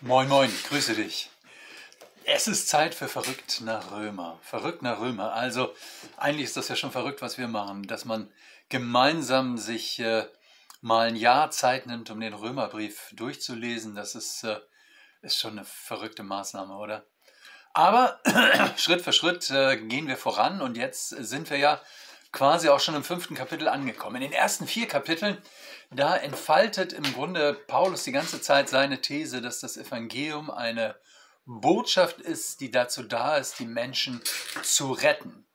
Moin, moin, grüße dich. Es ist Zeit für Verrückt nach Römer. Verrückt nach Römer. Also, eigentlich ist das ja schon verrückt, was wir machen, dass man gemeinsam sich äh, mal ein Jahr Zeit nimmt, um den Römerbrief durchzulesen. Das ist, äh, ist schon eine verrückte Maßnahme, oder? Aber Schritt für Schritt äh, gehen wir voran und jetzt sind wir ja quasi auch schon im fünften Kapitel angekommen. In den ersten vier Kapiteln, da entfaltet im Grunde Paulus die ganze Zeit seine These, dass das Evangelium eine Botschaft ist, die dazu da ist, die Menschen zu retten.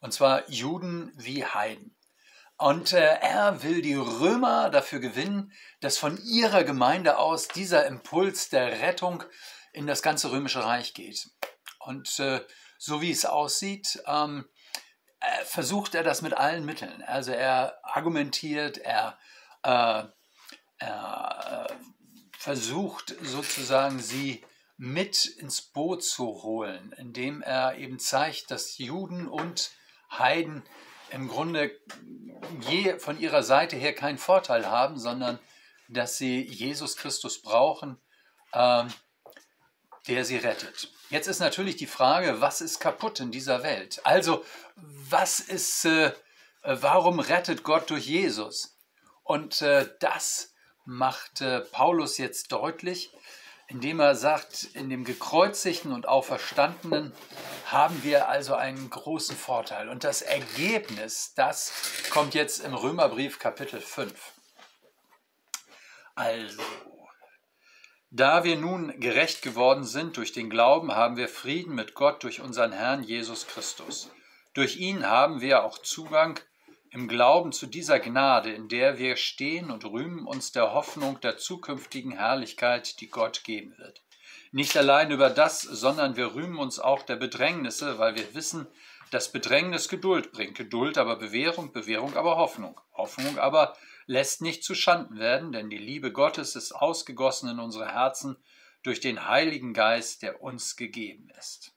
Und zwar Juden wie Heiden. Und äh, er will die Römer dafür gewinnen, dass von ihrer Gemeinde aus dieser Impuls der Rettung in das ganze römische Reich geht. Und äh, so wie es aussieht, ähm, äh, versucht er das mit allen Mitteln. Also er argumentiert, er, äh, äh, versucht sozusagen sie mit ins Boot zu holen, indem er eben zeigt, dass Juden und Heiden im Grunde je von ihrer Seite her keinen Vorteil haben, sondern dass sie Jesus Christus brauchen, ähm, der sie rettet. Jetzt ist natürlich die Frage, was ist kaputt in dieser Welt? Also, was ist, äh, warum rettet Gott durch Jesus? Und äh, das macht äh, Paulus jetzt deutlich, indem er sagt, in dem gekreuzigten und auferstandenen haben wir also einen großen Vorteil. Und das Ergebnis, das kommt jetzt im Römerbrief Kapitel 5. Also, da wir nun gerecht geworden sind durch den Glauben, haben wir Frieden mit Gott durch unseren Herrn Jesus Christus. Durch ihn haben wir auch Zugang im Glauben zu dieser Gnade, in der wir stehen und rühmen uns der Hoffnung der zukünftigen Herrlichkeit, die Gott geben wird. Nicht allein über das, sondern wir rühmen uns auch der Bedrängnisse, weil wir wissen, dass Bedrängnis Geduld bringt, Geduld aber Bewährung, Bewährung aber Hoffnung, Hoffnung aber lässt nicht zu Schanden werden, denn die Liebe Gottes ist ausgegossen in unsere Herzen durch den Heiligen Geist, der uns gegeben ist.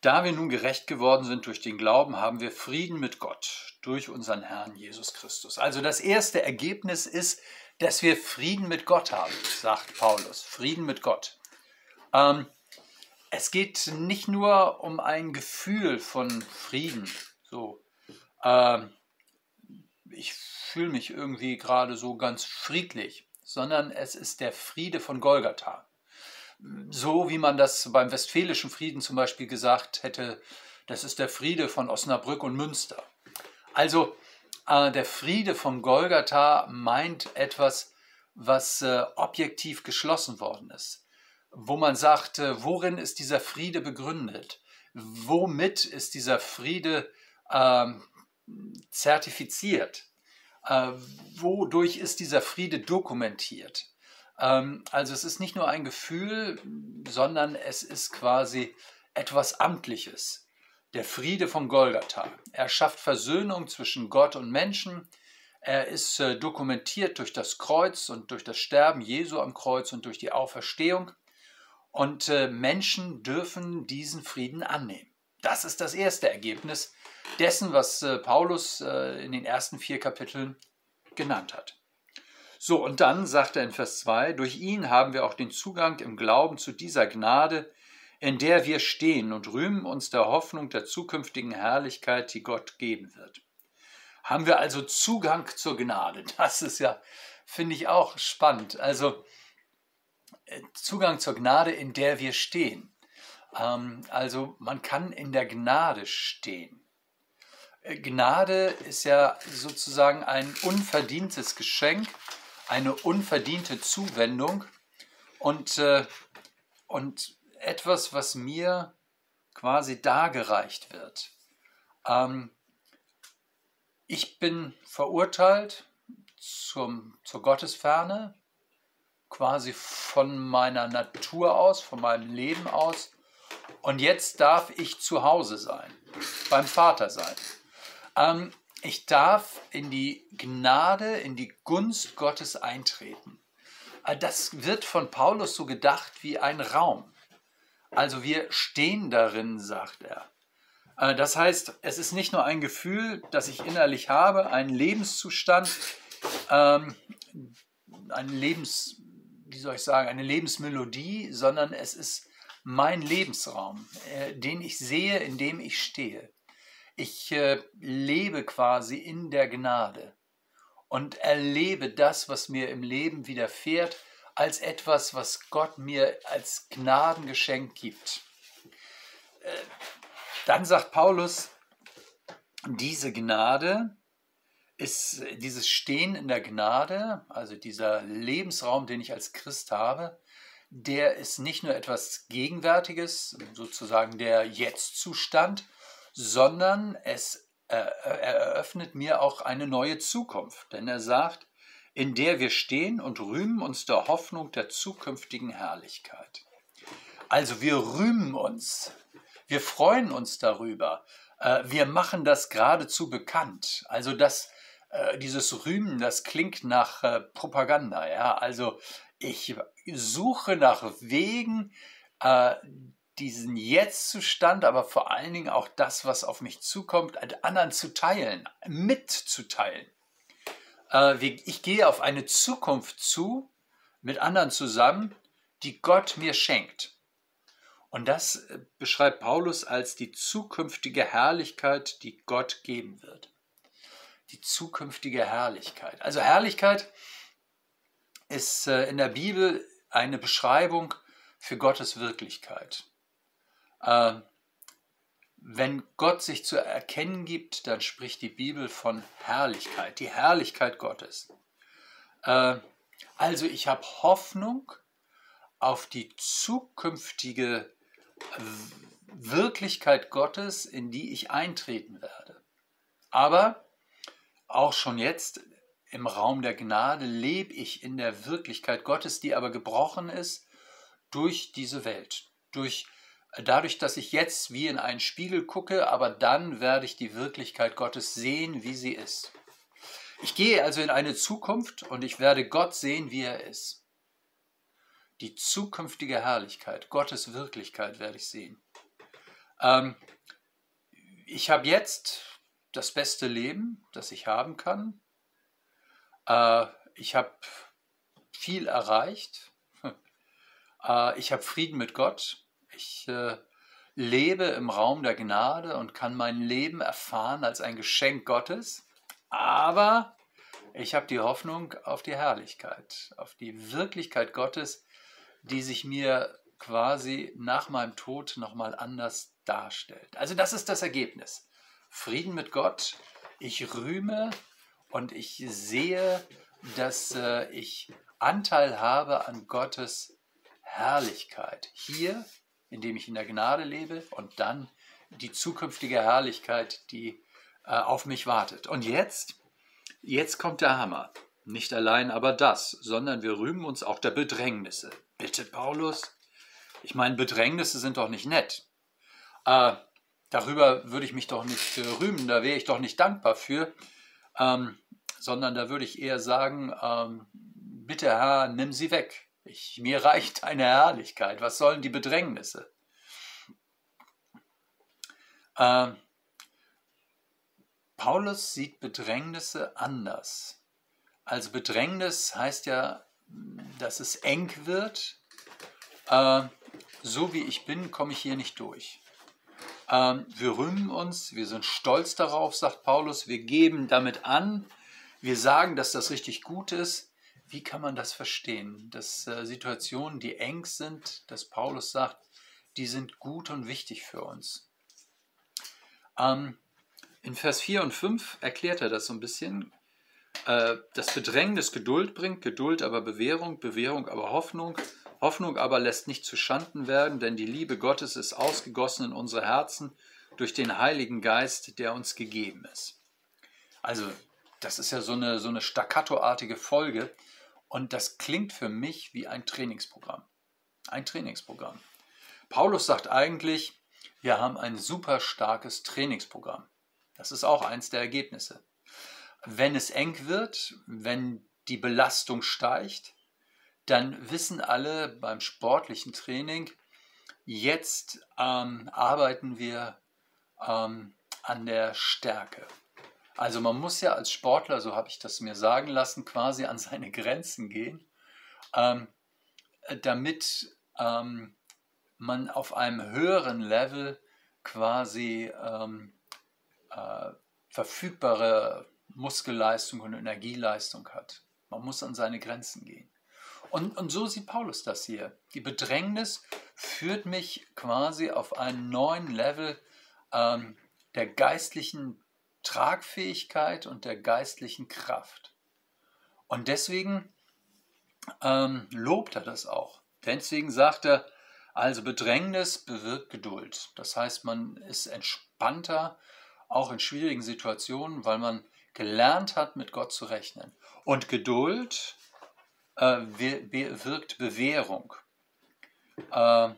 Da wir nun gerecht geworden sind durch den Glauben, haben wir Frieden mit Gott durch unseren Herrn Jesus Christus. Also das erste Ergebnis ist, dass wir Frieden mit Gott haben, sagt Paulus. Frieden mit Gott. Ähm, es geht nicht nur um ein Gefühl von Frieden, so ähm, ich fühle mich irgendwie gerade so ganz friedlich, sondern es ist der Friede von Golgatha. So wie man das beim Westfälischen Frieden zum Beispiel gesagt hätte, das ist der Friede von Osnabrück und Münster. Also äh, der Friede von Golgatha meint etwas, was äh, objektiv geschlossen worden ist, wo man sagt, äh, worin ist dieser Friede begründet? Womit ist dieser Friede ähm, zertifiziert? Äh, wodurch ist dieser Friede dokumentiert? Ähm, also es ist nicht nur ein Gefühl, sondern es ist quasi etwas Amtliches. Der Friede von Golgatha. Er schafft Versöhnung zwischen Gott und Menschen. Er ist äh, dokumentiert durch das Kreuz und durch das Sterben Jesu am Kreuz und durch die Auferstehung. Und äh, Menschen dürfen diesen Frieden annehmen. Das ist das erste Ergebnis dessen, was äh, Paulus äh, in den ersten vier Kapiteln genannt hat. So, und dann sagt er in Vers 2, durch ihn haben wir auch den Zugang im Glauben zu dieser Gnade, in der wir stehen und rühmen uns der Hoffnung der zukünftigen Herrlichkeit, die Gott geben wird. Haben wir also Zugang zur Gnade? Das ist ja, finde ich auch spannend. Also äh, Zugang zur Gnade, in der wir stehen. Ähm, also man kann in der Gnade stehen. Gnade ist ja sozusagen ein unverdientes Geschenk, eine unverdiente Zuwendung und, äh, und etwas, was mir quasi dargereicht wird. Ähm, ich bin verurteilt zum, zur Gottesferne, quasi von meiner Natur aus, von meinem Leben aus. Und jetzt darf ich zu Hause sein, beim Vater sein. Ähm, ich darf in die Gnade, in die Gunst Gottes eintreten. Äh, das wird von Paulus so gedacht wie ein Raum. Also wir stehen darin, sagt er. Äh, das heißt, es ist nicht nur ein Gefühl, das ich innerlich habe, ein Lebenszustand, ähm, ein Lebens, wie soll ich sagen, eine Lebensmelodie, sondern es ist mein Lebensraum, äh, den ich sehe, in dem ich stehe. Ich äh, lebe quasi in der Gnade und erlebe das, was mir im Leben widerfährt, als etwas, was Gott mir als Gnadengeschenk gibt. Äh, dann sagt Paulus, diese Gnade ist dieses Stehen in der Gnade, also dieser Lebensraum, den ich als Christ habe, der ist nicht nur etwas Gegenwärtiges, sozusagen der Jetzt-Zustand, sondern es eröffnet mir auch eine neue Zukunft. Denn er sagt, in der wir stehen und rühmen uns der Hoffnung der zukünftigen Herrlichkeit. Also wir rühmen uns, wir freuen uns darüber, äh, wir machen das geradezu bekannt. Also das, äh, dieses Rühmen, das klingt nach äh, Propaganda. Ja? Also ich suche nach Wegen, diesen Jetzt-Zustand, aber vor allen Dingen auch das, was auf mich zukommt, an anderen zu teilen, mitzuteilen. Ich gehe auf eine Zukunft zu mit anderen zusammen, die Gott mir schenkt. Und das äh, beschreibt Paulus als die zukünftige Herrlichkeit, die Gott geben wird. Die zukünftige Herrlichkeit. Also Herrlichkeit ist äh, in der Bibel eine Beschreibung für Gottes Wirklichkeit. Ähm, wenn Gott sich zu erkennen gibt, dann spricht die Bibel von Herrlichkeit, die Herrlichkeit Gottes. Äh, also ich habe Hoffnung auf die zukünftige Wirklichkeit Gottes, in die ich eintreten werde. Aber auch schon jetzt im Raum der Gnade lebe ich in der Wirklichkeit Gottes, die aber gebrochen ist durch diese Welt. Durch, dadurch, dass ich jetzt wie in einen Spiegel gucke, aber dann werde ich die Wirklichkeit Gottes sehen, wie sie ist. Ich gehe also in eine Zukunft und ich werde Gott sehen, wie er ist die zukünftige Herrlichkeit, Gottes Wirklichkeit werde ich sehen. Ähm, ich habe jetzt das beste Leben, das ich haben kann. Äh, ich habe viel erreicht. Äh, ich habe Frieden mit Gott. Ich äh, lebe im Raum der Gnade und kann mein Leben erfahren als ein Geschenk Gottes. Aber ich habe die Hoffnung auf die Herrlichkeit, auf die Wirklichkeit Gottes, die sich mir quasi nach meinem Tod nochmal anders darstellt. Also das ist das Ergebnis. Frieden mit Gott, ich rühme und ich sehe, dass äh, ich Anteil habe an Gottes Herrlichkeit. Hier, indem ich in der Gnade lebe und dann die zukünftige Herrlichkeit, die äh, auf mich wartet. Und jetzt, jetzt kommt der Hammer. Nicht allein aber das, sondern wir rühmen uns auch der Bedrängnisse. Bitte, Paulus? Ich meine, Bedrängnisse sind doch nicht nett. Äh, darüber würde ich mich doch nicht äh, rühmen, da wäre ich doch nicht dankbar für, ähm, sondern da würde ich eher sagen, ähm, bitte Herr, nimm sie weg. Ich, mir reicht deine Herrlichkeit. Was sollen die Bedrängnisse? Äh, Paulus sieht Bedrängnisse anders. Also Bedrängnis heißt ja, dass es eng wird. Äh, so wie ich bin, komme ich hier nicht durch. Ähm, wir rühmen uns, wir sind stolz darauf, sagt Paulus, wir geben damit an, wir sagen, dass das richtig gut ist. Wie kann man das verstehen? Dass äh, Situationen, die eng sind, dass Paulus sagt, die sind gut und wichtig für uns. Ähm, in Vers 4 und 5 erklärt er das so ein bisschen. Äh, das Bedrängnis Geduld bringt, Geduld aber Bewährung, Bewährung aber Hoffnung, Hoffnung aber lässt nicht zu Schanden werden, denn die Liebe Gottes ist ausgegossen in unsere Herzen durch den Heiligen Geist, der uns gegeben ist. Also, das ist ja so eine, so eine staccatoartige Folge und das klingt für mich wie ein Trainingsprogramm. Ein Trainingsprogramm. Paulus sagt eigentlich, wir haben ein super starkes Trainingsprogramm. Das ist auch eins der Ergebnisse wenn es eng wird, wenn die Belastung steigt, dann wissen alle beim sportlichen Training, jetzt ähm, arbeiten wir ähm, an der Stärke. Also man muss ja als Sportler, so habe ich das mir sagen lassen, quasi an seine Grenzen gehen. Ähm, damit ähm, man auf einem höheren Level quasi ähm, äh, verfügbare Muskelleistung und Energieleistung hat. Man muss an seine Grenzen gehen. Und, und so sieht Paulus das hier. Die Bedrängnis führt mich quasi auf einen neuen Level ähm, der geistlichen Tragfähigkeit und der geistlichen Kraft. Und deswegen ähm, lobt er das auch. Deswegen sagt er, also Bedrängnis bewirkt Geduld. Das heißt, man ist entspannter, auch in schwierigen Situationen, weil man gelernt hat, mit Gott zu rechnen. Und Geduld äh, wirkt Bewährung. Äh,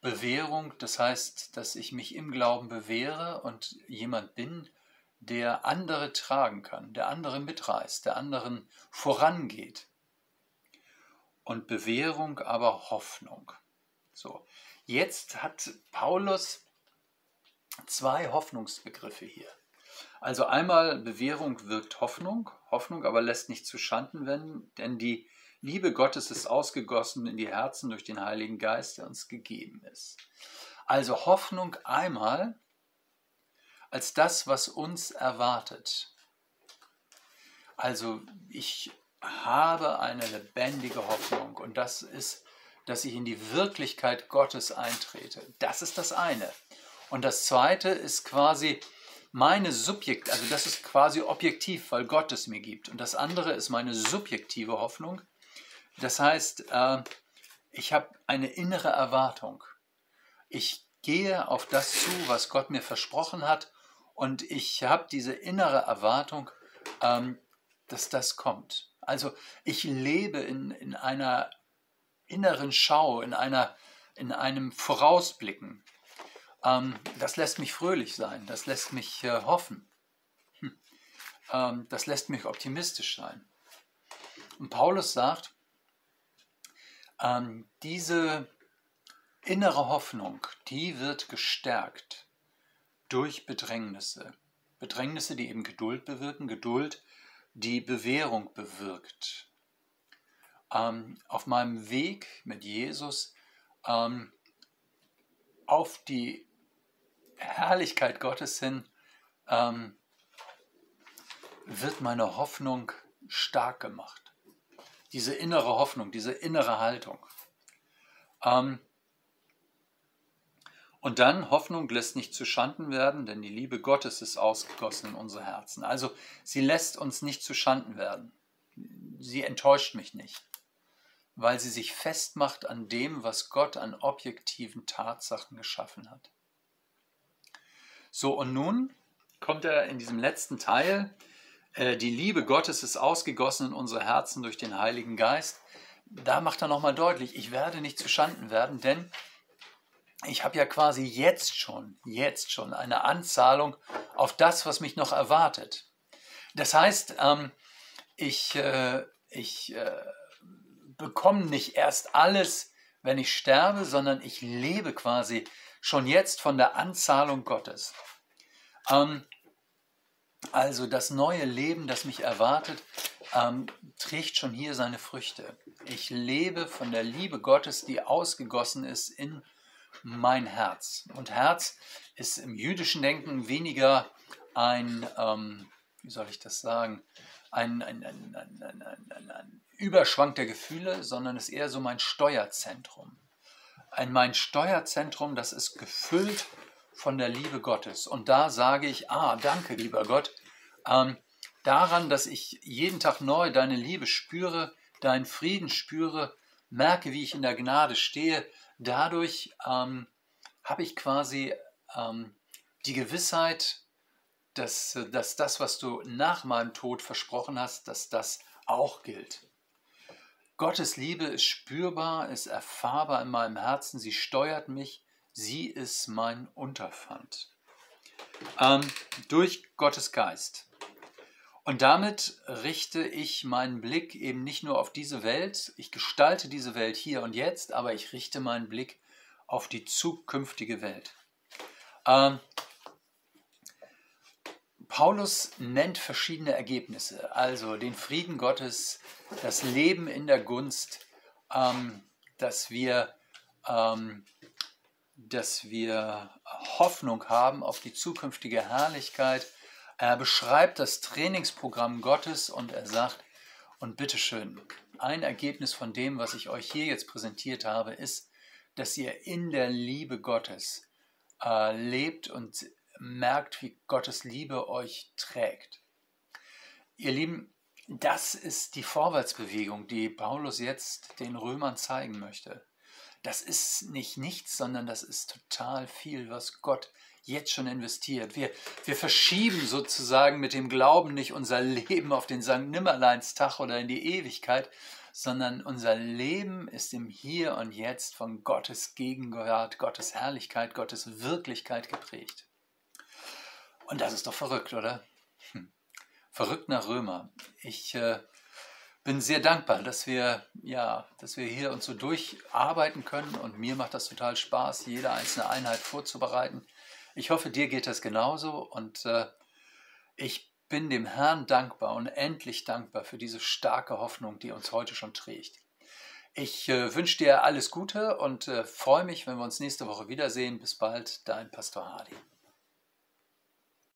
Bewährung, das heißt, dass ich mich im Glauben bewähre und jemand bin, der andere tragen kann, der andere mitreißt, der anderen vorangeht. Und Bewährung aber Hoffnung. So, jetzt hat Paulus zwei Hoffnungsbegriffe hier. Also einmal Bewährung wirkt Hoffnung, Hoffnung aber lässt nicht zu Schanden werden, denn die Liebe Gottes ist ausgegossen in die Herzen durch den Heiligen Geist, der uns gegeben ist. Also Hoffnung einmal als das, was uns erwartet. Also ich habe eine lebendige Hoffnung und das ist, dass ich in die Wirklichkeit Gottes eintrete. Das ist das eine. Und das zweite ist quasi meine Subjekt, also das ist quasi objektiv, weil Gott es mir gibt. Und das andere ist meine subjektive Hoffnung. Das heißt, äh, ich habe eine innere Erwartung. Ich gehe auf das zu, was Gott mir versprochen hat und ich habe diese innere Erwartung, ähm, dass das kommt. Also ich lebe in, in einer inneren Schau, in, einer, in einem Vorausblicken. Ähm, das lässt mich fröhlich sein, das lässt mich äh, hoffen, hm. ähm, das lässt mich optimistisch sein. Und Paulus sagt, ähm, diese innere Hoffnung, die wird gestärkt durch Bedrängnisse. Bedrängnisse, die eben Geduld bewirken, Geduld, die Bewährung bewirkt. Ähm, auf meinem Weg mit Jesus ähm, auf die Herrlichkeit Gottes hin ähm, wird meine Hoffnung stark gemacht. Diese innere Hoffnung, diese innere Haltung. Ähm, und dann, Hoffnung lässt nicht zu Schanden werden, denn die Liebe Gottes ist ausgegossen in unsere Herzen. Also sie lässt uns nicht zu Schanden werden. Sie enttäuscht mich nicht, weil sie sich festmacht an dem, was Gott an objektiven Tatsachen geschaffen hat. So, und nun kommt er in diesem letzten Teil. Äh, die Liebe Gottes ist ausgegossen in unsere Herzen durch den Heiligen Geist. Da macht er nochmal deutlich, ich werde nicht zu Schanden werden, denn ich habe ja quasi jetzt schon, jetzt schon eine Anzahlung auf das, was mich noch erwartet. Das heißt, ähm, ich, äh, ich äh, bekomme nicht erst alles, wenn ich sterbe, sondern ich lebe quasi schon jetzt von der Anzahlung Gottes. Also das neue Leben, das mich erwartet, ähm, trägt schon hier seine Früchte. Ich lebe von der Liebe Gottes, die ausgegossen ist in mein Herz. Und Herz ist im jüdischen Denken weniger ein, ähm, wie soll ich das sagen, ein, ein, ein, ein, Überschwang der Gefühle, sondern ist eher so mein Steuerzentrum. Ein mein Steuerzentrum, das ist gefüllt von der Liebe Gottes. Und da sage ich, ah, danke, lieber Gott, ähm, daran, dass ich jeden Tag neu deine Liebe spüre, deinen Frieden spüre, merke, wie ich in der Gnade stehe, dadurch ähm, habe ich quasi ähm, die Gewissheit, dass, dass das, was du nach meinem Tod versprochen hast, dass das auch gilt. Gottes Liebe ist spürbar, ist erfahrbar in meinem Herzen, sie steuert mich, sie ist mein Unterpfand. Ähm, durch Gottes Geist. Und damit richte ich meinen Blick eben nicht nur auf diese Welt, ich gestalte diese Welt hier und jetzt, aber ich richte meinen Blick auf die zukünftige Welt. Ähm, Paulus nennt verschiedene Ergebnisse, also den Frieden Gottes, das Leben in der Gunst, ähm, dass wir ähm, dass wir Hoffnung haben auf die zukünftige Herrlichkeit. Er beschreibt das Trainingsprogramm Gottes und er sagt, und bitteschön, ein Ergebnis von dem, was ich euch hier jetzt präsentiert habe, ist, dass ihr in der Liebe Gottes äh, lebt und merkt, wie Gottes Liebe euch trägt. Ihr Lieben, das ist die Vorwärtsbewegung, die Paulus jetzt den Römern zeigen möchte das ist nicht nichts, sondern das ist total viel, was Gott jetzt schon investiert. Wir, wir verschieben sozusagen mit dem Glauben nicht unser Leben auf den St. Nimmerleinstag oder in die Ewigkeit, sondern unser Leben ist im Hier und Jetzt von Gottes Gegenwart, Gottes Herrlichkeit, Gottes Wirklichkeit geprägt. Und das ist doch verrückt, oder? Hm. Verrückt nach Römer. Ich äh, bin sehr dankbar, dass wir, ja, dass wir hier uns so durcharbeiten können und mir macht das total Spaß, jede einzelne Einheit vorzubereiten. Ich hoffe, dir geht das genauso und äh, ich bin dem Herrn dankbar, unendlich dankbar für diese starke Hoffnung, die uns heute schon trägt. Ich äh, wünsche dir alles Gute und äh, freue mich, wenn wir uns nächste Woche wiedersehen. Bis bald, dein Pastor Hardy.